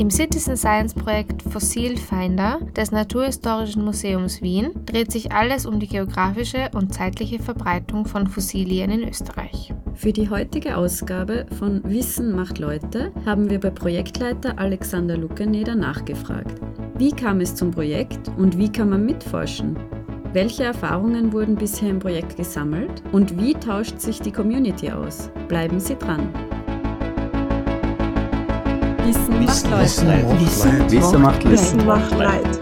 Im Citizen Science Projekt Fossil Finder des Naturhistorischen Museums Wien dreht sich alles um die geografische und zeitliche Verbreitung von Fossilien in Österreich. Für die heutige Ausgabe von Wissen macht Leute haben wir bei Projektleiter Alexander Lukeneder nachgefragt. Wie kam es zum Projekt und wie kann man mitforschen? Welche Erfahrungen wurden bisher im Projekt gesammelt und wie tauscht sich die Community aus? Bleiben Sie dran! Wissen, macht Leid. Wissen macht Leid. Wissen macht Leid.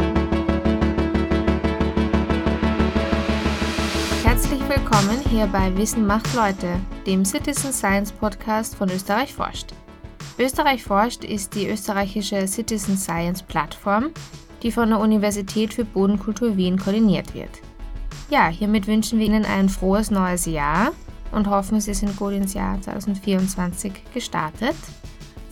Herzlich willkommen hier bei Wissen macht Leute, dem Citizen Science Podcast von Österreich forscht. Österreich forscht ist die österreichische Citizen Science Plattform, die von der Universität für Bodenkultur Wien koordiniert wird. Ja, hiermit wünschen wir Ihnen ein frohes neues Jahr und hoffen, Sie sind gut ins Jahr 2024 gestartet.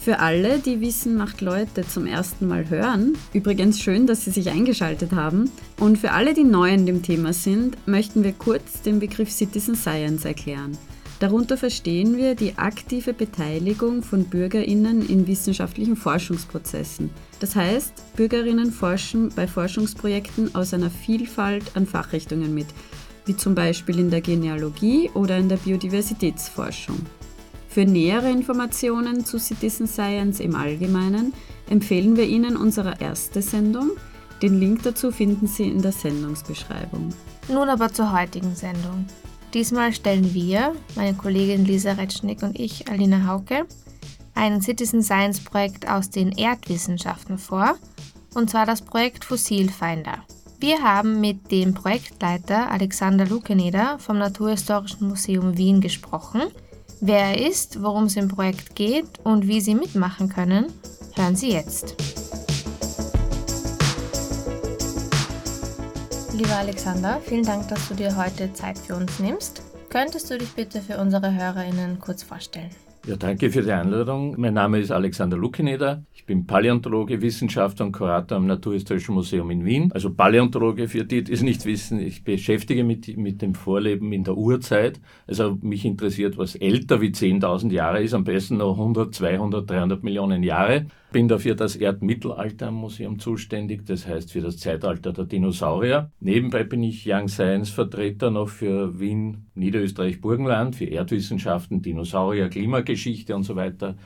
Für alle, die Wissen macht Leute zum ersten Mal hören, übrigens schön, dass Sie sich eingeschaltet haben. Und für alle, die neu in dem Thema sind, möchten wir kurz den Begriff Citizen Science erklären. Darunter verstehen wir die aktive Beteiligung von Bürgerinnen in wissenschaftlichen Forschungsprozessen. Das heißt, Bürgerinnen forschen bei Forschungsprojekten aus einer Vielfalt an Fachrichtungen mit, wie zum Beispiel in der Genealogie oder in der Biodiversitätsforschung. Für nähere Informationen zu Citizen Science im Allgemeinen empfehlen wir Ihnen unsere erste Sendung. Den Link dazu finden Sie in der Sendungsbeschreibung. Nun aber zur heutigen Sendung. Diesmal stellen wir, meine Kollegin Lisa Retschnick und ich, Alina Hauke, ein Citizen Science Projekt aus den Erdwissenschaften vor, und zwar das Projekt Fossilfinder. Wir haben mit dem Projektleiter Alexander Lukeneder vom Naturhistorischen Museum Wien gesprochen – Wer er ist, worum es im Projekt geht und wie Sie mitmachen können, hören Sie jetzt. Lieber Alexander, vielen Dank, dass du dir heute Zeit für uns nimmst. Könntest du dich bitte für unsere HörerInnen kurz vorstellen? Ja, danke für die Einladung. Mein Name ist Alexander Lukineder. Ich bin Paläontologe, Wissenschaftler und Kurator am Naturhistorischen Museum in Wien. Also Paläontologe, für die, die es nicht wissen, ich beschäftige mich mit, dem Vorleben in der Urzeit. Also mich interessiert, was älter wie 10.000 Jahre ist, am besten noch 100, 200, 300 Millionen Jahre. Bin dafür das Erdmittelalter am Museum zuständig, das heißt für das Zeitalter der Dinosaurier. Nebenbei bin ich Young Science Vertreter noch für Wien, Niederösterreich, Burgenland, für Erdwissenschaften, Dinosaurier, Klimageschichte und so weiter.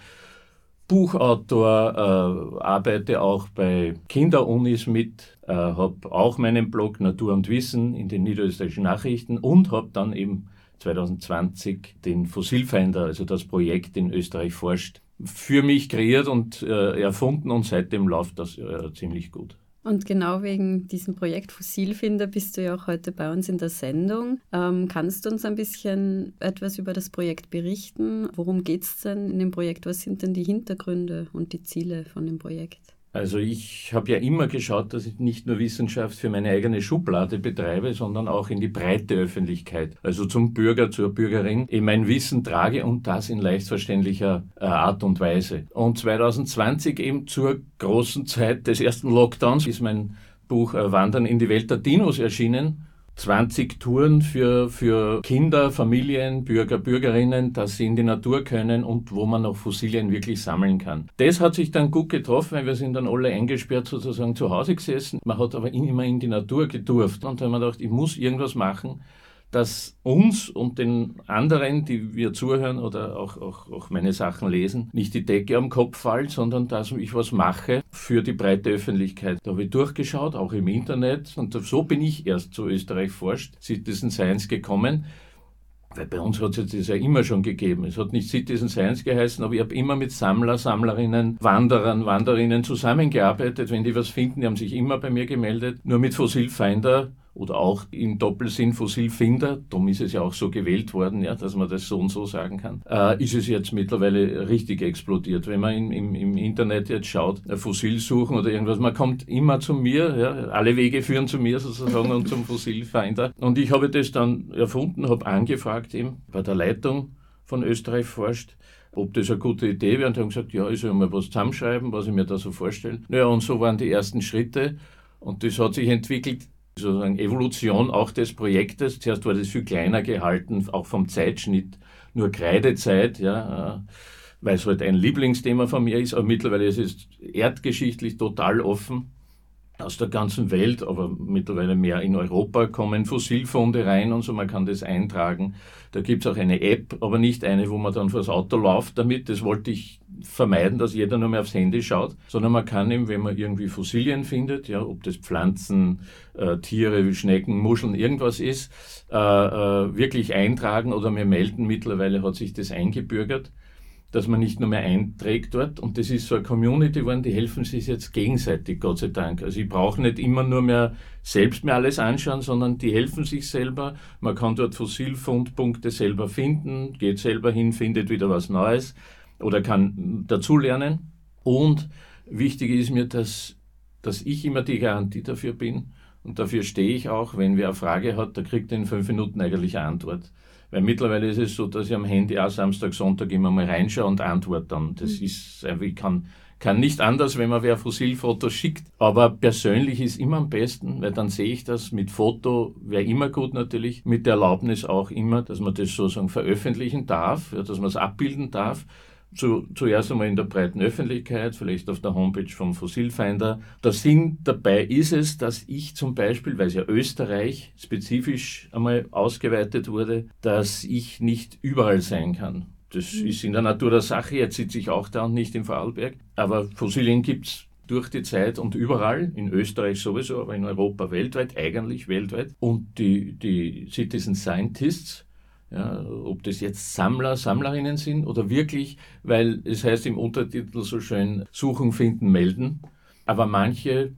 Buchautor, äh, arbeite auch bei Kinderunis mit, äh, habe auch meinen Blog Natur und Wissen in den niederösterreichischen Nachrichten und habe dann eben 2020 den Fossilfinder, also das Projekt in Österreich forscht, für mich kreiert und äh, erfunden und seitdem läuft das äh, ziemlich gut. Und genau wegen diesem Projekt Fossilfinder bist du ja auch heute bei uns in der Sendung. Ähm, kannst du uns ein bisschen etwas über das Projekt berichten? Worum geht es denn in dem Projekt? Was sind denn die Hintergründe und die Ziele von dem Projekt? Also ich habe ja immer geschaut, dass ich nicht nur Wissenschaft für meine eigene Schublade betreibe, sondern auch in die breite Öffentlichkeit, also zum Bürger, zur Bürgerin, in mein Wissen trage und das in leicht verständlicher äh, Art und Weise. Und 2020 eben zur großen Zeit des ersten Lockdowns ist mein Buch äh, Wandern in die Welt der Dinos erschienen 20 Touren für, für Kinder, Familien, Bürger, Bürgerinnen, dass sie in die Natur können und wo man auch Fossilien wirklich sammeln kann. Das hat sich dann gut getroffen, weil wir sind dann alle eingesperrt sozusagen zu Hause gesessen. Man hat aber immer in die Natur gedurft und da haben wir gedacht, ich muss irgendwas machen, dass uns und den anderen, die wir zuhören oder auch, auch, auch meine Sachen lesen, nicht die Decke am Kopf fällt, sondern dass ich was mache für die breite Öffentlichkeit. Da habe ich durchgeschaut, auch im Internet, und so bin ich erst zu Österreich forscht, Citizen Science gekommen. Weil bei uns hat es das ja immer schon gegeben. Es hat nicht Citizen Science geheißen, aber ich habe immer mit Sammler, Sammlerinnen, Wanderern, Wanderinnen zusammengearbeitet. Wenn die was finden, die haben sich immer bei mir gemeldet. Nur mit Fossilfinder oder auch im Doppelsinn Fossilfinder, darum ist es ja auch so gewählt worden, ja, dass man das so und so sagen kann, äh, ist es jetzt mittlerweile richtig explodiert. Wenn man in, im, im, Internet jetzt schaut, Fossil suchen oder irgendwas, man kommt immer zu mir, ja, alle Wege führen zu mir sozusagen und zum Fossilfinder. Und ich habe das dann erfunden, habe angefragt eben bei der Leitung von Österreich forscht, ob das eine gute Idee wäre. Und haben gesagt, ja, ich soll mal was zusammenschreiben, was ich mir da so vorstelle. Naja, und so waren die ersten Schritte. Und das hat sich entwickelt sozusagen Evolution auch des Projektes. Zuerst war das viel kleiner gehalten, auch vom Zeitschnitt, nur Kreidezeit, ja, weil es halt ein Lieblingsthema von mir ist, aber mittlerweile ist es erdgeschichtlich total offen aus der ganzen Welt, aber mittlerweile mehr in Europa kommen Fossilfunde rein und so, man kann das eintragen. Da gibt es auch eine App, aber nicht eine, wo man dann vors Auto läuft damit. Das wollte ich vermeiden, dass jeder nur mehr aufs Handy schaut, sondern man kann eben, wenn man irgendwie Fossilien findet, ja, ob das Pflanzen, äh, Tiere wie Schnecken, Muscheln, irgendwas ist, äh, äh, wirklich eintragen oder mir melden. Mittlerweile hat sich das eingebürgert dass man nicht nur mehr einträgt dort. Und das ist so eine Community geworden, die helfen sich jetzt gegenseitig, Gott sei Dank. Also ich brauche nicht immer nur mehr selbst mir alles anschauen, sondern die helfen sich selber. Man kann dort Fossilfundpunkte selber finden, geht selber hin, findet wieder was Neues oder kann dazulernen. Und wichtig ist mir, dass, dass ich immer die Garantie dafür bin. Und dafür stehe ich auch, wenn wer eine Frage hat, da kriegt er in fünf Minuten eigentlich eine Antwort. Weil mittlerweile ist es so, dass ich am Handy auch Samstag, Sonntag immer mal reinschaue und antworte dann. Das mhm. ist einfach, ich kann, kann nicht anders, wenn man wer Fossilfotos schickt. Aber persönlich ist immer am besten, weil dann sehe ich das mit Foto, wäre immer gut natürlich, mit der Erlaubnis auch immer, dass man das sozusagen veröffentlichen darf, dass man es abbilden darf zu, zuerst einmal in der breiten Öffentlichkeit, vielleicht auf der Homepage vom Fossilfinder. Der Sinn dabei ist es, dass ich zum Beispiel, weil es ja Österreich spezifisch einmal ausgeweitet wurde, dass ich nicht überall sein kann. Das mhm. ist in der Natur der Sache, jetzt sitze ich auch da und nicht im Vorarlberg. Aber Fossilien gibt es durch die Zeit und überall, in Österreich sowieso, aber in Europa weltweit, eigentlich weltweit. Und die, die Citizen Scientists, ja, ob das jetzt Sammler, Sammlerinnen sind oder wirklich, weil es heißt im Untertitel so schön, suchen, finden, melden. Aber manche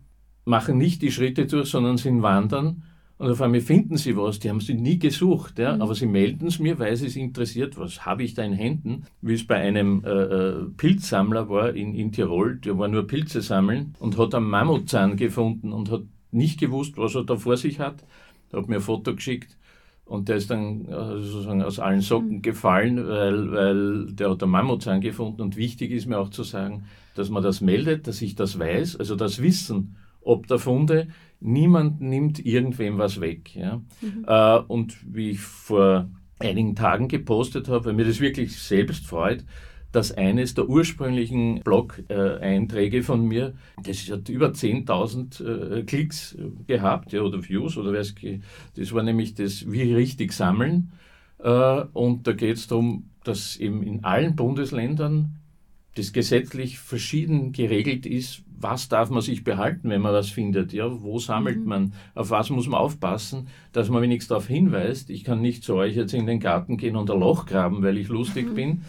machen nicht die Schritte durch, sondern sind wandern. Und auf einmal finden sie was, die haben sie nie gesucht, ja, mhm. aber sie melden es mir, weil sie es interessiert, was habe ich da in Händen, wie es bei einem äh, äh, Pilzsammler war in, in Tirol, der war nur Pilze sammeln und hat einen Mammutzahn gefunden und hat nicht gewusst, was er da vor sich hat, er hat mir ein Foto geschickt und der ist dann äh, sozusagen aus allen Socken mhm. gefallen, weil, weil der hat einen Mammutzahn gefunden. Und wichtig ist mir auch zu sagen, dass man das meldet, dass ich das weiß, also das Wissen ob der Funde. Niemand nimmt irgendwem was weg. Ja? Mhm. Äh, und wie ich vor einigen Tagen gepostet habe, weil mir das wirklich selbst freut, dass eines der ursprünglichen Blog-Einträge von mir, das hat über 10.000 äh, Klicks äh, gehabt ja, oder Views oder was, das war nämlich das Wie richtig sammeln. Äh, und da geht es darum, dass eben in allen Bundesländern das gesetzlich verschieden geregelt ist, was darf man sich behalten, wenn man was findet? Ja, wo sammelt mhm. man? Auf was muss man aufpassen, dass man wenigstens darauf hinweist? Ich kann nicht zu euch jetzt in den Garten gehen und ein Loch graben, weil ich lustig mhm. bin,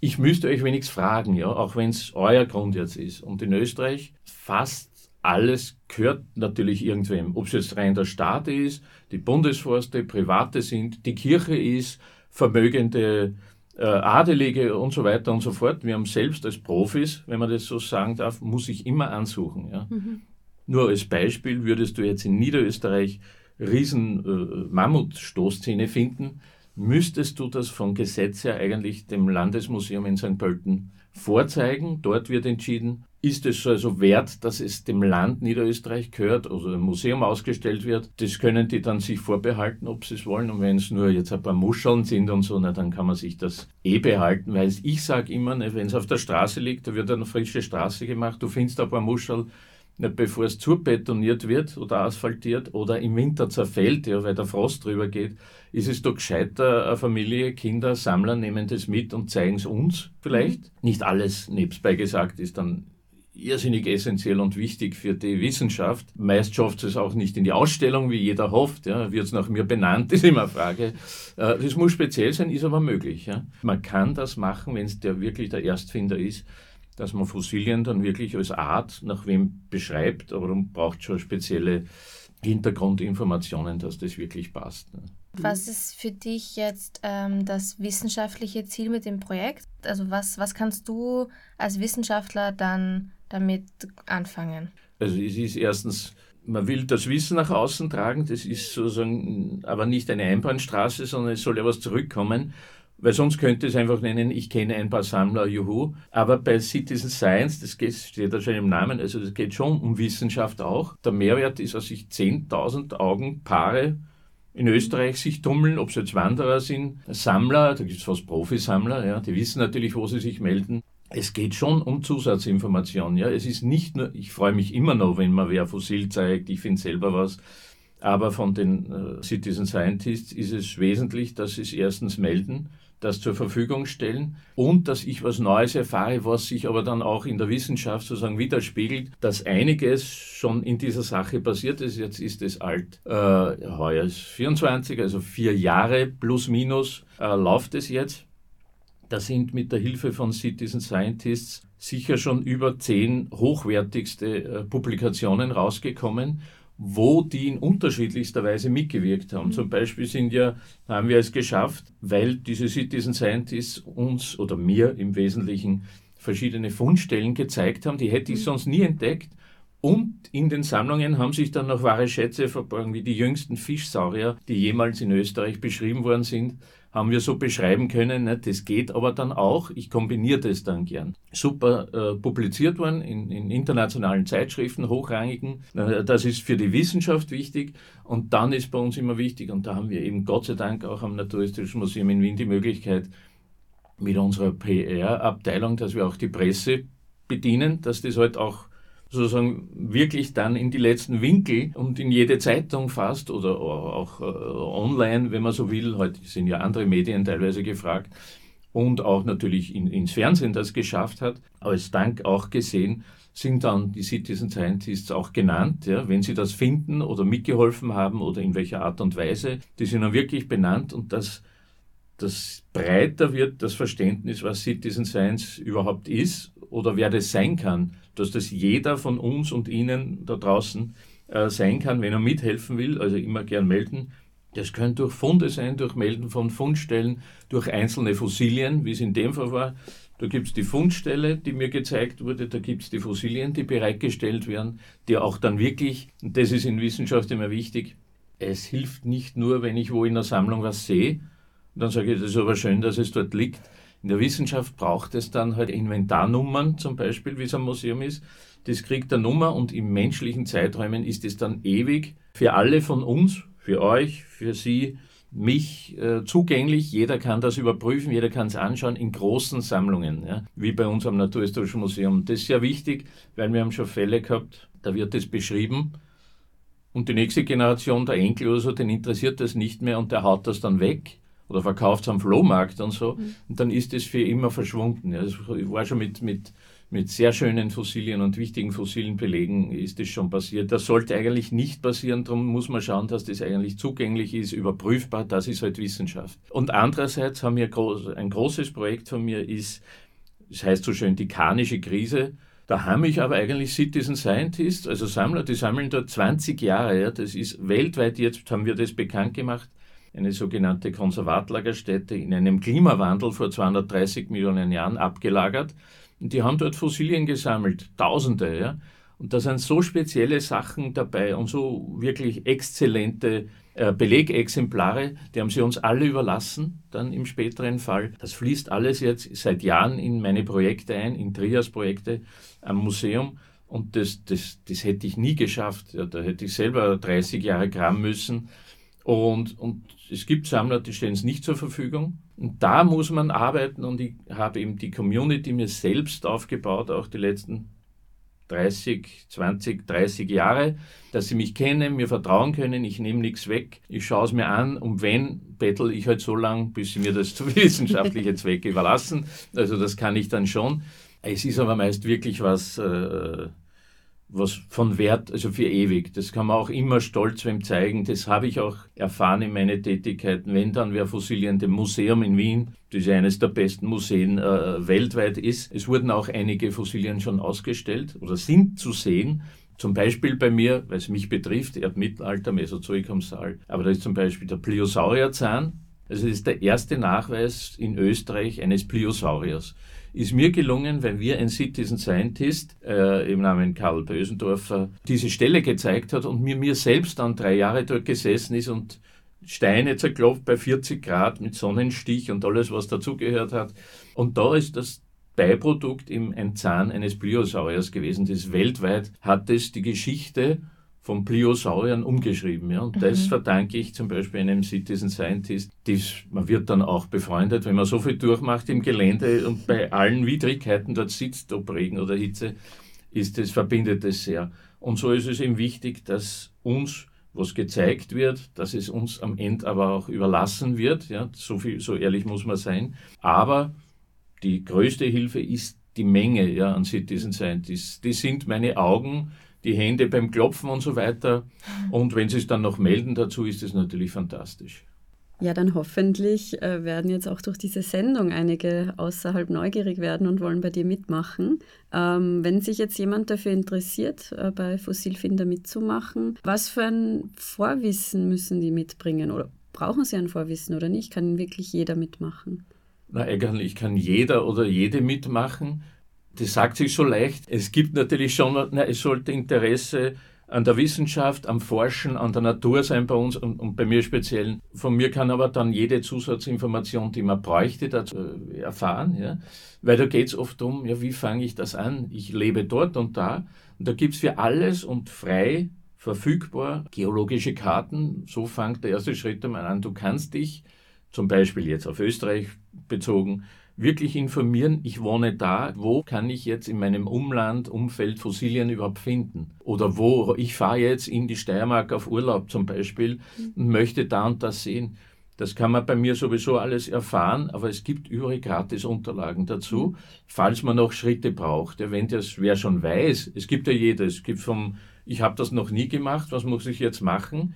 ich müsste euch wenigstens fragen, ja, auch wenn es euer Grund jetzt ist. Und in Österreich fast alles gehört natürlich irgendwem. Ob es jetzt rein der Staat ist, die Bundesforste, Private sind, die Kirche ist, vermögende äh, Adelige und so weiter und so fort. Wir haben selbst als Profis, wenn man das so sagen darf, muss ich immer ansuchen. Ja. Mhm. Nur als Beispiel würdest du jetzt in Niederösterreich riesen äh, Mammutstoßzähne finden, müsstest du das von Gesetz her eigentlich dem Landesmuseum in St. Pölten vorzeigen. Dort wird entschieden, ist es also wert, dass es dem Land Niederösterreich gehört oder dem Museum ausgestellt wird. Das können die dann sich vorbehalten, ob sie es wollen. Und wenn es nur jetzt ein paar Muscheln sind und so, na, dann kann man sich das eh behalten. Weil ich sage immer, ne, wenn es auf der Straße liegt, da wird eine frische Straße gemacht, du findest ein paar Muscheln, bevor es zubetoniert wird oder asphaltiert oder im Winter zerfällt, ja, weil der Frost drüber geht, ist es doch gescheiter, eine Familie, Kinder, Sammler nehmen das mit und zeigen es uns vielleicht. Mhm. Nicht alles, nebstbei gesagt, ist dann irrsinnig essentiell und wichtig für die Wissenschaft. Meist schafft es auch nicht in die Ausstellung, wie jeder hofft. Ja. Wird es nach mir benannt, ist immer eine Frage. Äh, das muss speziell sein, ist aber möglich. Ja. Man kann das machen, wenn es der wirklich der Erstfinder ist dass man Fossilien dann wirklich als Art nach wem beschreibt, aber man braucht schon spezielle Hintergrundinformationen, dass das wirklich passt. Ne? Was ist für dich jetzt ähm, das wissenschaftliche Ziel mit dem Projekt? Also was, was kannst du als Wissenschaftler dann damit anfangen? Also es ist erstens, man will das Wissen nach außen tragen, das ist sozusagen aber nicht eine Einbahnstraße, sondern es soll ja was zurückkommen. Weil sonst könnte es einfach nennen, ich kenne ein paar Sammler, juhu. Aber bei Citizen Science, das steht da schon im Namen, also das geht schon um Wissenschaft auch. Der Mehrwert ist, dass ich 10.000 Augenpaare in Österreich sich tummeln, ob es jetzt Wanderer sind, Sammler, da gibt es fast Profisammler, ja, die wissen natürlich, wo sie sich melden. Es geht schon um Zusatzinformation. Ja. Es ist nicht nur, ich freue mich immer noch, wenn man wer Fossil zeigt, ich finde selber was, aber von den äh, Citizen Scientists ist es wesentlich, dass sie es erstens melden, das zur Verfügung stellen und dass ich was Neues erfahre, was sich aber dann auch in der Wissenschaft sozusagen widerspiegelt, dass einiges schon in dieser Sache passiert ist. Jetzt ist es alt. Äh, heuer ist 24, also vier Jahre plus minus äh, läuft es jetzt. Da sind mit der Hilfe von Citizen Scientists sicher schon über zehn hochwertigste äh, Publikationen rausgekommen wo die in unterschiedlichster Weise mitgewirkt haben. Mhm. Zum Beispiel sind ja, haben wir es geschafft, weil diese Citizen Scientists uns oder mir im Wesentlichen verschiedene Fundstellen gezeigt haben, die hätte ich mhm. sonst nie entdeckt. Und in den Sammlungen haben sich dann noch wahre Schätze verborgen, wie die jüngsten Fischsaurier, die jemals in Österreich beschrieben worden sind haben wir so beschreiben können. Ne? Das geht aber dann auch. Ich kombiniere das dann gern. Super äh, publiziert worden in, in, internationalen Zeitschriften, hochrangigen. Äh, das ist für die Wissenschaft wichtig. Und dann ist bei uns immer wichtig, und da haben wir eben Gott sei Dank auch am Naturhistorischen Museum in Wien die Möglichkeit, mit unserer PR-Abteilung, dass wir auch die Presse bedienen, dass das halt auch sozusagen wirklich dann in die letzten Winkel und in jede Zeitung fast oder auch äh, online, wenn man so will. Heute sind ja andere Medien teilweise gefragt und auch natürlich in, ins Fernsehen das geschafft hat. Als Dank auch gesehen, sind dann die Citizen Scientists auch genannt, ja, wenn sie das finden oder mitgeholfen haben oder in welcher Art und Weise. Die sind dann wirklich benannt und das, das breiter wird das Verständnis, was Citizen Science überhaupt ist oder wer das sein kann dass das jeder von uns und Ihnen da draußen äh, sein kann, wenn er mithelfen will, also immer gern melden. Das können durch Funde sein, durch Melden von Fundstellen, durch einzelne Fossilien, wie es in dem Fall war. Da gibt es die Fundstelle, die mir gezeigt wurde, da gibt es die Fossilien, die bereitgestellt werden, die auch dann wirklich, und das ist in Wissenschaft immer wichtig, es hilft nicht nur, wenn ich wo in der Sammlung was sehe, dann sage ich, das ist aber schön, dass es dort liegt, in der Wissenschaft braucht es dann halt Inventarnummern, zum Beispiel, wie es am Museum ist. Das kriegt eine Nummer und in menschlichen Zeiträumen ist es dann ewig für alle von uns, für euch, für Sie, mich äh, zugänglich. Jeder kann das überprüfen, jeder kann es anschauen in großen Sammlungen, ja, wie bei uns am Naturhistorischen Museum. Das ist sehr wichtig, weil wir haben schon Fälle gehabt, da wird es beschrieben und die nächste Generation, der Enkel oder so, den interessiert das nicht mehr und der haut das dann weg oder verkauft es am Flohmarkt und so. Mhm. Und dann ist es für immer verschwunden. Ja, ich war schon mit, mit, mit sehr schönen Fossilien und wichtigen fossilen Belegen ist das schon passiert. Das sollte eigentlich nicht passieren, darum muss man schauen, dass das eigentlich zugänglich ist, überprüfbar, das ist halt Wissenschaft. Und andererseits haben wir ein großes Projekt von mir ist, das heißt so schön die karnische Krise. Da haben mich aber eigentlich Citizen Scientists, also Sammler, die sammeln dort 20 Jahre. Ja, das ist weltweit jetzt, haben wir das bekannt gemacht eine sogenannte Konservatlagerstätte in einem Klimawandel vor 230 Millionen Jahren abgelagert. Und die haben dort Fossilien gesammelt, Tausende. Ja? Und da sind so spezielle Sachen dabei und so wirklich exzellente äh, Belegexemplare, die haben sie uns alle überlassen, dann im späteren Fall. Das fließt alles jetzt seit Jahren in meine Projekte ein, in Trias-Projekte am Museum. Und das, das, das hätte ich nie geschafft. Ja, da hätte ich selber 30 Jahre graben müssen. Und, und es gibt Sammler, die stellen es nicht zur Verfügung. Und da muss man arbeiten und ich habe eben die Community mir selbst aufgebaut, auch die letzten 30, 20, 30 Jahre, dass sie mich kennen, mir vertrauen können, ich nehme nichts weg, ich schaue es mir an und wenn, bettel ich halt so lange, bis sie mir das zu wissenschaftliche Zwecke überlassen. Also das kann ich dann schon. Es ist aber meist wirklich was... Äh, was von Wert, also für ewig. Das kann man auch immer stolz wem zeigen. Das habe ich auch erfahren in meinen Tätigkeiten. Wenn dann wer Fossilien dem Museum in Wien, das ja eines der besten Museen äh, weltweit ist, es wurden auch einige Fossilien schon ausgestellt oder sind zu sehen. Zum Beispiel bei mir, weil es mich betrifft, Erdmittelalter, Mesozoikumsaal, aber da ist zum Beispiel der Pliosaurierzahn. Also das ist der erste Nachweis in Österreich eines Pliosauriers ist mir gelungen, weil wir ein Citizen Scientist äh, im Namen Karl Bösendorfer diese Stelle gezeigt hat und mir, mir selbst dann drei Jahre dort gesessen ist und Steine zerklopft bei 40 Grad mit Sonnenstich und alles, was dazugehört hat. Und da ist das Beiprodukt im ein Zahn eines Pliosauriers gewesen. Das weltweit hat es die Geschichte von Pliosauriern umgeschrieben. Ja? Und mhm. das verdanke ich zum Beispiel einem Citizen Scientist. Dies, man wird dann auch befreundet, wenn man so viel durchmacht im Gelände und bei allen Widrigkeiten dort sitzt, ob Regen oder Hitze, ist es, verbindet es sehr. Und so ist es eben wichtig, dass uns was gezeigt wird, dass es uns am Ende aber auch überlassen wird. Ja, so, viel, so ehrlich muss man sein. Aber die größte Hilfe ist die Menge ja, an Citizen Scientists. Die sind meine Augen, die Hände beim Klopfen und so weiter. Und wenn sie es dann noch melden dazu, ist es natürlich fantastisch. Ja, dann hoffentlich äh, werden jetzt auch durch diese Sendung einige außerhalb neugierig werden und wollen bei dir mitmachen. Ähm, wenn sich jetzt jemand dafür interessiert, äh, bei Fossilfinder mitzumachen, was für ein Vorwissen müssen die mitbringen oder brauchen sie ein Vorwissen oder nicht? Kann wirklich jeder mitmachen? Na, eigentlich kann jeder oder jede mitmachen. Das sagt sich so leicht. Es gibt natürlich schon, na, es sollte Interesse an der Wissenschaft, am Forschen, an der Natur sein bei uns und, und, bei mir speziell. Von mir kann aber dann jede Zusatzinformation, die man bräuchte, dazu äh, erfahren. Ja? Weil da geht es oft um, ja, wie fange ich das an? Ich lebe dort und da. Und da gibt es für alles und frei verfügbar geologische Karten. So fängt der erste Schritt einmal an. Du kannst dich zum Beispiel jetzt auf Österreich bezogen wirklich informieren, ich wohne da, wo kann ich jetzt in meinem Umland, Umfeld Fossilien überhaupt finden? Oder wo, ich fahre jetzt in die Steiermark auf Urlaub zum Beispiel und möchte da und das sehen. Das kann man bei mir sowieso alles erfahren, aber es gibt überall Gratis-Unterlagen dazu, falls man noch Schritte braucht. Wenn das wer schon weiß, es gibt ja jedes, es gibt vom, ich habe das noch nie gemacht, was muss ich jetzt machen?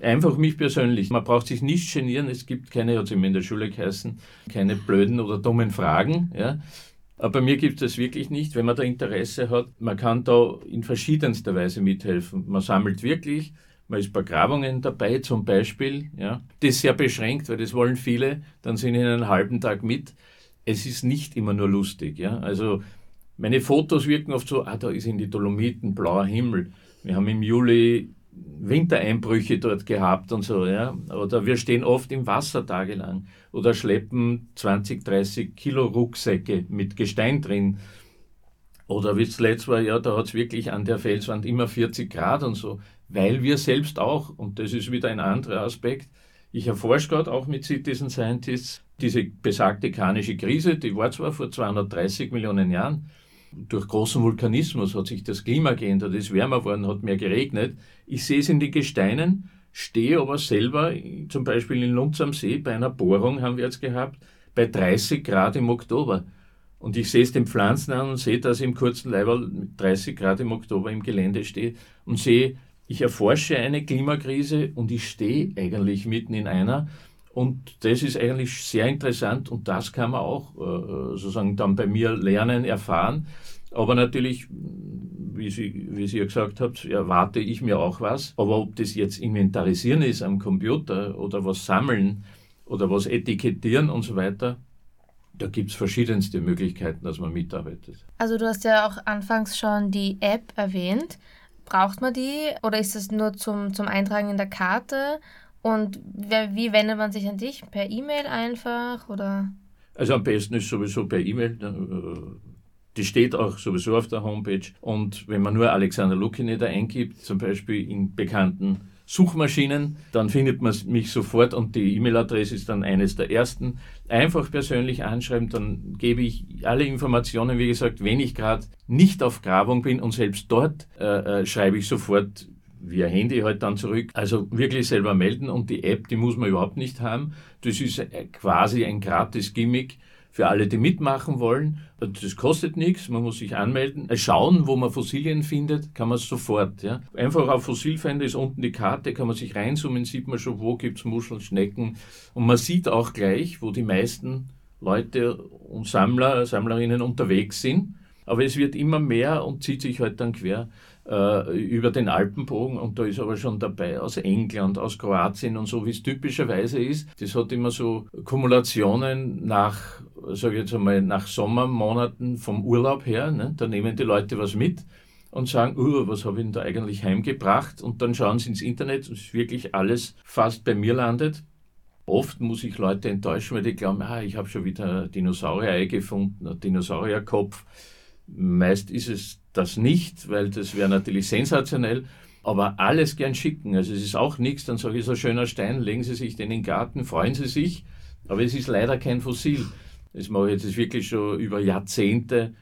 Einfach mich persönlich. Man braucht sich nicht genieren. Es gibt keine, hat es immer in der Schule geheißen, keine blöden oder dummen Fragen. Ja. Aber bei mir gibt es wirklich nicht, wenn man da Interesse hat. Man kann da in verschiedenster Weise mithelfen. Man sammelt wirklich, man ist bei Grabungen dabei zum Beispiel. Ja. Das ist sehr beschränkt, weil das wollen viele, dann sind in einen halben Tag mit. Es ist nicht immer nur lustig. Ja. Also meine Fotos wirken oft so, ah, da ist in die Dolomiten blauer Himmel. Wir haben im Juli Wintereinbrüche dort gehabt und so, ja. Oder wir stehen oft im Wasser tagelang oder schleppen 20, 30 Kilo Rucksäcke mit Gestein drin. Oder wie zuletzt war, ja, da hat es wirklich an der Felswand immer 40 Grad und so, weil wir selbst auch, und das ist wieder ein anderer Aspekt, ich erforsche gerade auch mit Citizen Scientists diese besagte karnische Krise, die war zwar vor 230 Millionen Jahren, durch großen Vulkanismus hat sich das Klima geändert, es ist wärmer geworden, hat mehr geregnet. Ich sehe es in den Gesteinen, stehe aber selber, zum Beispiel in Lunds am See, bei einer Bohrung haben wir jetzt gehabt, bei 30 Grad im Oktober. Und ich sehe es den Pflanzen an und sehe, dass ich im kurzen Leiberl mit 30 Grad im Oktober im Gelände stehe und sehe, ich erforsche eine Klimakrise und ich stehe eigentlich mitten in einer. Und das ist eigentlich sehr interessant und das kann man auch äh, sozusagen dann bei mir lernen, erfahren. Aber natürlich, wie Sie, wie Sie ja gesagt habt, erwarte ich mir auch was. Aber ob das jetzt Inventarisieren ist am Computer oder was sammeln oder was etikettieren und so weiter, da gibt es verschiedenste Möglichkeiten, dass man mitarbeitet. Also du hast ja auch anfangs schon die App erwähnt. Braucht man die oder ist das nur zum, zum Eintragen in der Karte? Und wie wendet man sich an dich? Per E-Mail einfach oder? Also am besten ist sowieso per E-Mail. Äh, die steht auch sowieso auf der Homepage. Und wenn man nur Alexander Lukine da eingibt, zum Beispiel in bekannten Suchmaschinen, dann findet man mich sofort und die E-Mail-Adresse ist dann eines der ersten. Einfach persönlich anschreiben, dann gebe ich alle Informationen. Wie gesagt, wenn ich gerade nicht auf Grabung bin und selbst dort äh, äh, schreibe ich sofort via Handy halt dann zurück. Also wirklich selber melden und die App, die muss man überhaupt nicht haben. Das ist quasi ein gratis Gimmick für alle, die mitmachen wollen. Das kostet nichts, man muss sich anmelden. Äh, schauen, wo man Fossilien findet, kann man sofort. Ja. Einfach auf Fossilfinder ist unten die Karte, kann man sich reinzoomen, sieht man schon, wo gibt es Muscheln, Schnecken. Und man sieht auch gleich, wo die meisten Leute und Sammler, Sammlerinnen unterwegs sind. Aber es wird immer mehr und zieht sich halt dann quer äh, über den Alpenbogen und da ist aber schon dabei aus England, aus Kroatien und so, wie es typischerweise ist. Das hat immer so Kumulationen nach, sage jetzt einmal, nach Sommermonaten vom Urlaub her. Ne? Da nehmen die Leute was mit und sagen, uh, was habe ich denn da eigentlich heimgebracht? Und dann schauen sie ins Internet und es ist wirklich alles fast bei mir landet. Oft muss ich Leute enttäuschen, weil die glauben, ah, ich habe schon wieder ein Dinosaurier-Ei gefunden, ein Dinosaurierkopf. Meist ist es das nicht, weil das wäre natürlich sensationell. aber alles gern schicken. Also es ist auch nichts, dann sage ich, so schöner Stein, legen Sie sich den in den Garten, freuen Sie sich, aber es ist leider kein Fossil. Das mache ich jetzt wirklich schon über Jahrzehnte.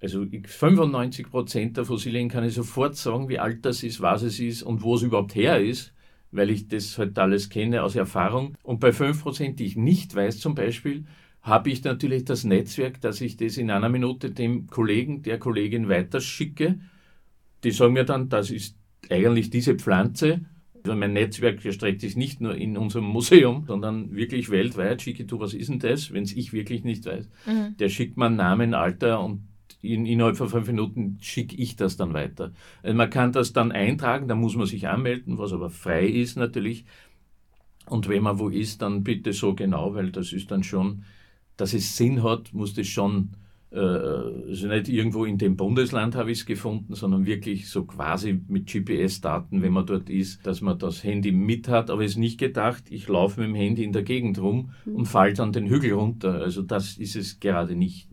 Also 95 Prozent der Fossilien kann ich sofort sagen, wie alt das ist, was es ist und wo es überhaupt her ist, weil ich das halt alles kenne aus Erfahrung. Und bei 5 Prozent, die ich nicht weiß zum Beispiel, habe ich natürlich das Netzwerk, dass ich das in einer Minute dem Kollegen, der Kollegin weiterschicke. Die sagen mir dann, das ist eigentlich diese Pflanze. Also mein Netzwerk erstreckt sich nicht nur in unserem Museum, sondern wirklich weltweit. Schicke du, was ist denn das, wenn es ich wirklich nicht weiß? Mhm. Der schickt mir Namen, Alter und in, innerhalb von fünf Minuten schicke ich das dann weiter. Also man kann das dann eintragen, da muss man sich anmelden, was aber frei ist natürlich. Und wenn man wo ist, dann bitte so genau, weil das ist dann schon, dass es Sinn hat, muss das schon äh, also nicht irgendwo in dem Bundesland habe ich es gefunden, sondern wirklich so quasi mit GPS-Daten, wenn man dort ist, dass man das Handy mit hat. Aber es ist nicht gedacht, ich laufe mit dem Handy in der Gegend rum mhm. und falle dann den Hügel runter. Also das ist es gerade nicht.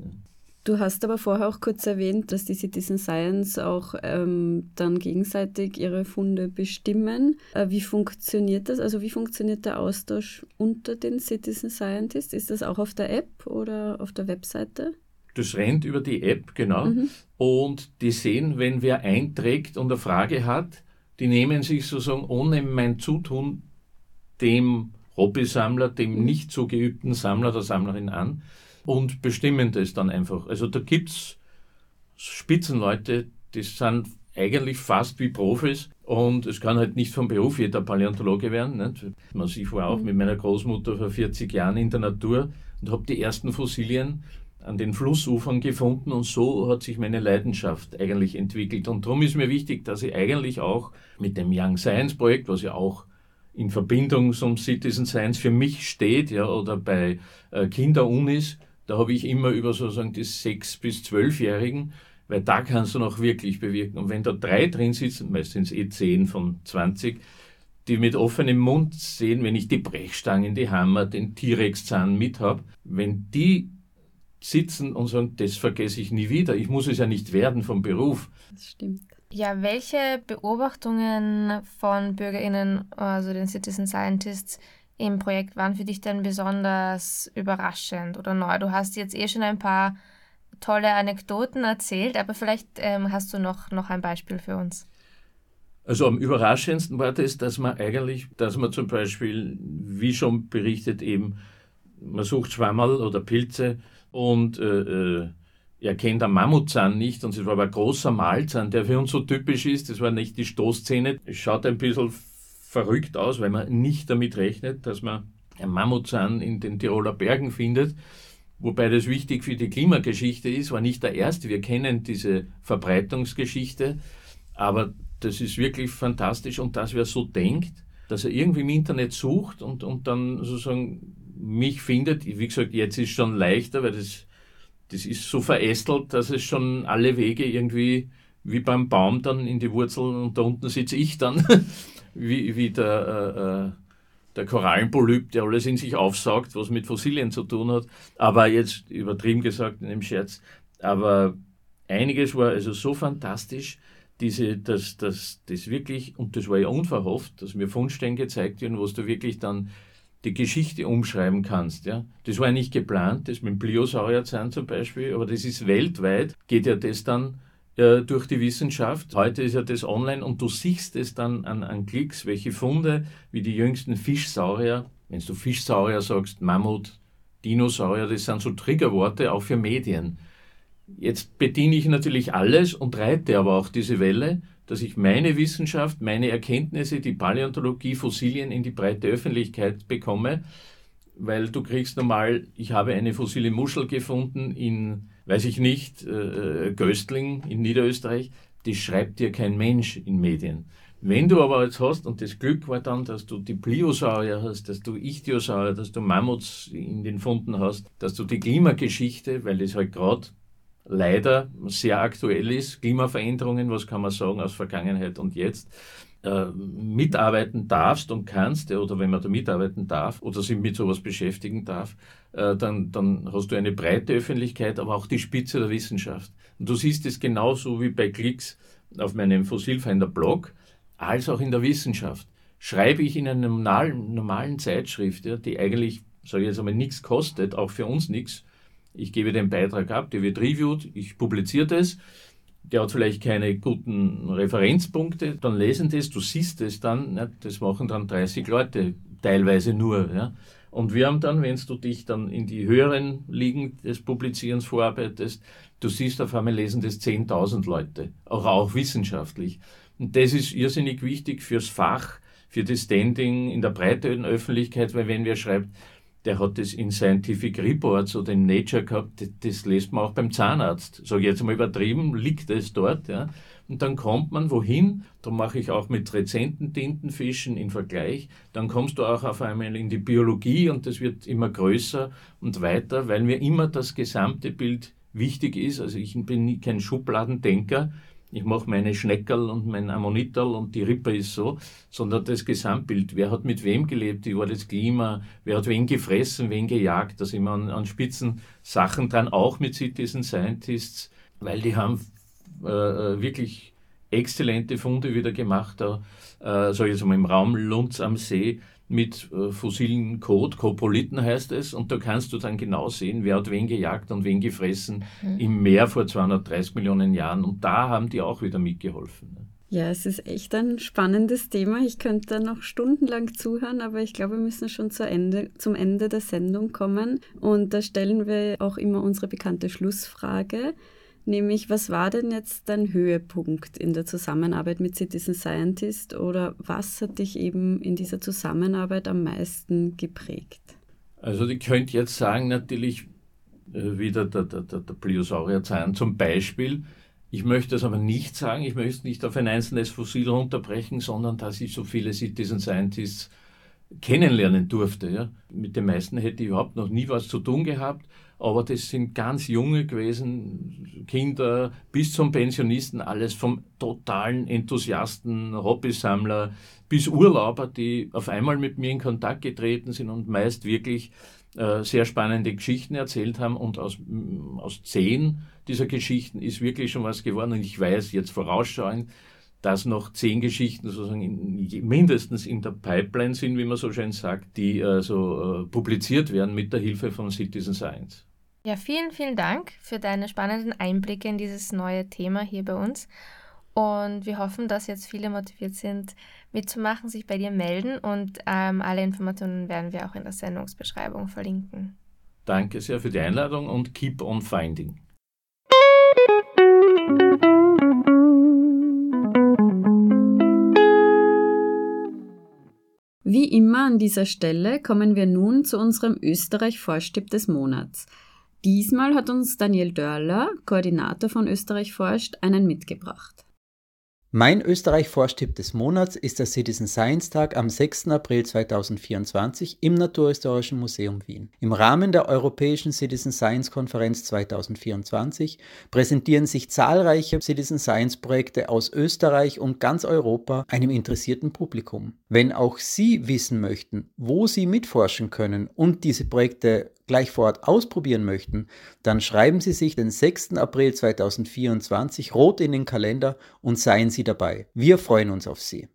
Du hast aber vorher auch kurz erwähnt, dass die Citizen Science auch ähm, dann gegenseitig ihre Funde bestimmen. Äh, wie funktioniert das? Also wie funktioniert der Austausch unter den Citizen Scientists? Ist das auch auf der App oder auf der Webseite? Das rennt über die App, genau. Mhm. Und die sehen, wenn wer einträgt und eine Frage hat, die nehmen sich sozusagen ohne mein Zutun dem Hobbysammler, dem nicht so geübten Sammler oder Sammlerin an und bestimmen das dann einfach. Also da gibt es Spitzenleute, die sind eigentlich fast wie Profis und es kann halt nicht vom Beruf jeder Paläontologe werden. Nicht? Ich war auch mhm. mit meiner Großmutter vor 40 Jahren in der Natur und habe die ersten Fossilien an den Flussufern gefunden und so hat sich meine Leidenschaft eigentlich entwickelt. Und darum ist mir wichtig, dass ich eigentlich auch mit dem Young Science Projekt, was ja auch in Verbindung zum Citizen Science für mich steht, ja, oder bei äh, Kinderunis, da habe ich immer über sozusagen die sechs bis zwölfjährigen, weil da kannst du noch wirklich bewirken. Und wenn da drei drin sitzen, meistens eh zehn von 20, die mit offenem Mund sehen, wenn ich die Brechstangen, die Hammer, den T-Rex-Zahn mit habe, wenn die sitzen und sagen, das vergesse ich nie wieder. Ich muss es ja nicht werden vom Beruf. Das stimmt. Ja, welche Beobachtungen von BürgerInnen, also den Citizen Scientists, im Projekt waren für dich denn besonders überraschend oder neu? Du hast jetzt eh schon ein paar tolle Anekdoten erzählt, aber vielleicht ähm, hast du noch, noch ein Beispiel für uns. Also am überraschendsten war das, dass man eigentlich, dass man zum Beispiel, wie schon berichtet, eben, man sucht Schwammerl oder Pilze und äh, äh, er kennt den Mammutzahn nicht und es war aber ein großer Mahlzahn, der für uns so typisch ist. Das war nicht die Stoßzähne. Schaut ein bisschen verrückt aus, weil man nicht damit rechnet, dass man einen Mammutzahn in den Tiroler Bergen findet. Wobei das wichtig für die Klimageschichte ist, war nicht der erste. Wir kennen diese Verbreitungsgeschichte, aber das ist wirklich fantastisch und dass wer so denkt, dass er irgendwie im Internet sucht und, und dann sozusagen mich findet, wie gesagt, jetzt ist schon leichter, weil das, das ist so verästelt, dass es schon alle Wege irgendwie wie beim Baum dann in die Wurzeln und da unten sitze ich dann, wie, wie der, äh, äh, der Korallenpolyp, der alles in sich aufsaugt, was mit Fossilien zu tun hat. Aber jetzt übertrieben gesagt in dem Scherz. Aber einiges war also so fantastisch, diese, dass das, das wirklich, und das war ja unverhofft, dass mir Fundstellen gezeigt werden, wo du wirklich dann die Geschichte umschreiben kannst. Ja? Das war nicht geplant, das mit dem Pliosaurizahn zum Beispiel, aber das ist weltweit, geht ja das dann äh, durch die Wissenschaft. Heute ist ja das online und du siehst es dann an, an Klicks, welche Funde, wie die jüngsten Fischsaurier, wenn du Fischsaurier sagst, Mammut, Dinosaurier, das sind so Triggerworte auch für Medien. Jetzt bediene ich natürlich alles und reite aber auch diese Welle dass ich meine Wissenschaft, meine Erkenntnisse, die Paläontologie, Fossilien in die breite Öffentlichkeit bekomme, weil du kriegst normal, ich habe eine fossile Muschel gefunden in, weiß ich nicht, äh, Göstling in Niederösterreich, das schreibt dir kein Mensch in Medien. Wenn du aber jetzt hast, und das Glück war dann, dass du die Pliosaurier hast, dass du Ichthyosaurier, dass du Mammuts in den Funden hast, dass du die Klimageschichte, weil das halt gerade leider sehr aktuell ist. Klimaveränderungen, was kann man sagen aus Vergangenheit und jetzt, äh, mitarbeiten darfst und kannst, oder wenn man da mitarbeiten darf oder sich mit sowas beschäftigen darf, äh, dann, dann hast du eine breite Öffentlichkeit, aber auch die Spitze der Wissenschaft. Und du siehst es genauso wie bei Klicks auf meinem Fossilfinder-Blog. als auch in der Wissenschaft. Schreibe ich in einer normalen, Zeitschrift, die eigentlich, sage ich jetzt einmal, nichts kostet, auch für uns nichts, ich gebe den Beitrag ab, der wird reviewed, ich publiziere das, der hat vielleicht keine guten Referenzpunkte, dann lesen das, du siehst es dann, ja, das machen dann 30 Leute, teilweise nur. Ja. Und wir haben dann, wenn du dich dann in die höheren Ligen des Publizierens vorarbeitest, du siehst auf einmal lesen das 10.000 Leute, auch, auch wissenschaftlich. Und das ist irrsinnig wichtig fürs Fach, für das Standing in der breiten Öffentlichkeit, weil wenn wer schreibt, der hat das in Scientific Reports oder in Nature gehabt, das, lässt man auch beim Zahnarzt. Ich jetzt mal übertrieben, liegt es dort. Ja. Und dann kommt man wohin, da mache ich auch mit rezenten Tintenfischen in Vergleich, dann kommst du auch auf einmal in die Biologie und das wird immer größer und weiter, weil mir immer das gesamte Bild wichtig ist. Also ich bin kein Schubladendenker, ich mache meine Schneckerl und mein Ammonital und die Rippe ist so, sondern das Gesamtbild. Wer hat mit wem gelebt? Wie war das Klima? Wer hat wen gefressen, wen gejagt? Da sind wir an, an spitzen Sachen dran, auch mit Citizen Scientists, weil die haben äh, äh wirklich exzellente Funde wieder gemacht, äh, sag ich jetzt mal, im Raum Lunds am See mit äh, fossilen Kot, Kopoliten heißt es, und da kannst du dann genau sehen, wer hat wen gejagt und wen gefressen mhm. im Meer vor 230 Millionen Jahren. Und da haben die auch wieder mitgeholfen. Ne? Ja, es ist echt ein spannendes Thema. Ich könnte da noch stundenlang zuhören, aber ich glaube, wir müssen schon zu Ende, zum Ende der Sendung kommen. Und da stellen wir auch immer unsere bekannte Schlussfrage. Nämlich, was war denn jetzt dein Höhepunkt in der Zusammenarbeit mit Citizen Scientist oder was hat dich eben in dieser Zusammenarbeit am meisten geprägt? Also ich könnte jetzt sagen, natürlich äh, wieder der, der, der, der Pliosaurierzahn zum Beispiel. Ich möchte das aber nicht sagen, ich möchte es nicht auf ein einzelnes Fossil runterbrechen, sondern dass ich so viele Citizen Scientists kennenlernen durfte. Ja. Mit den meisten hätte ich überhaupt noch nie was zu tun gehabt aber das sind ganz junge gewesen, Kinder bis zum Pensionisten, alles vom totalen Enthusiasten, Hobbysammler bis Urlauber, die auf einmal mit mir in Kontakt getreten sind und meist wirklich äh, sehr spannende Geschichten erzählt haben und aus, aus zehn dieser Geschichten ist wirklich schon was geworden und ich weiß jetzt vorausschauend, dass noch zehn Geschichten sozusagen in, mindestens in der Pipeline sind, wie man so schön sagt, die äh, so äh, publiziert werden mit der Hilfe von Citizen Science. Ja, vielen, vielen Dank für deine spannenden Einblicke in dieses neue Thema hier bei uns. Und wir hoffen, dass jetzt viele motiviert sind, mitzumachen, sich bei dir melden. Und ähm, alle Informationen werden wir auch in der Sendungsbeschreibung verlinken. Danke sehr für die Einladung und keep on finding. Wie immer an dieser Stelle kommen wir nun zu unserem Österreich-Vorstipp des Monats. Diesmal hat uns Daniel Dörler, Koordinator von Österreich forscht, einen mitgebracht. Mein Österreich-Vorstipp des Monats ist der Citizen Science Tag am 6. April 2024 im Naturhistorischen Museum Wien. Im Rahmen der Europäischen Citizen Science Konferenz 2024 präsentieren sich zahlreiche Citizen Science Projekte aus Österreich und ganz Europa einem interessierten Publikum. Wenn auch Sie wissen möchten, wo Sie mitforschen können und diese Projekte gleich vor Ort ausprobieren möchten, dann schreiben Sie sich den 6. April 2024 rot in den Kalender und seien Sie dabei. Wir freuen uns auf Sie.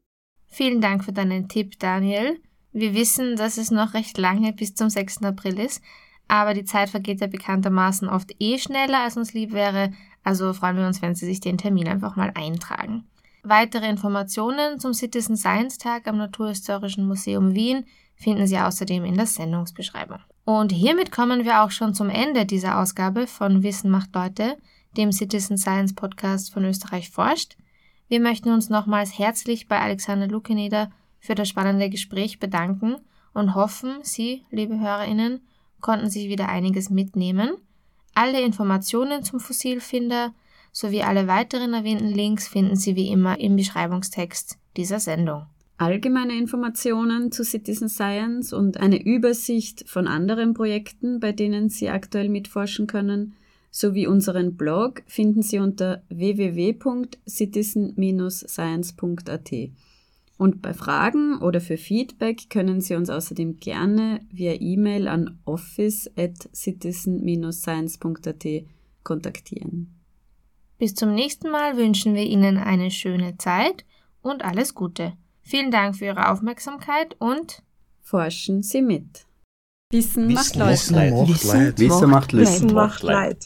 Vielen Dank für deinen Tipp, Daniel. Wir wissen, dass es noch recht lange bis zum 6. April ist, aber die Zeit vergeht ja bekanntermaßen oft eh schneller, als uns lieb wäre, also freuen wir uns, wenn Sie sich den Termin einfach mal eintragen. Weitere Informationen zum Citizen Science Tag am Naturhistorischen Museum Wien finden Sie außerdem in der Sendungsbeschreibung. Und hiermit kommen wir auch schon zum Ende dieser Ausgabe von Wissen macht Leute, dem Citizen Science Podcast von Österreich forscht. Wir möchten uns nochmals herzlich bei Alexander Lukeneder für das spannende Gespräch bedanken und hoffen, Sie, liebe Hörerinnen, konnten sich wieder einiges mitnehmen. Alle Informationen zum Fossilfinder sowie alle weiteren erwähnten Links finden Sie wie immer im Beschreibungstext dieser Sendung allgemeine Informationen zu Citizen Science und eine Übersicht von anderen Projekten, bei denen Sie aktuell mitforschen können, sowie unseren Blog finden Sie unter www.citizen-science.at. Und bei Fragen oder für Feedback können Sie uns außerdem gerne via E-Mail an office@citizen-science.at kontaktieren. Bis zum nächsten Mal wünschen wir Ihnen eine schöne Zeit und alles Gute. Vielen Dank für Ihre Aufmerksamkeit und Forschen Sie mit. Wissen, Wissen macht Leute. macht Leid. Wissen macht Lust. Wissen macht Leid.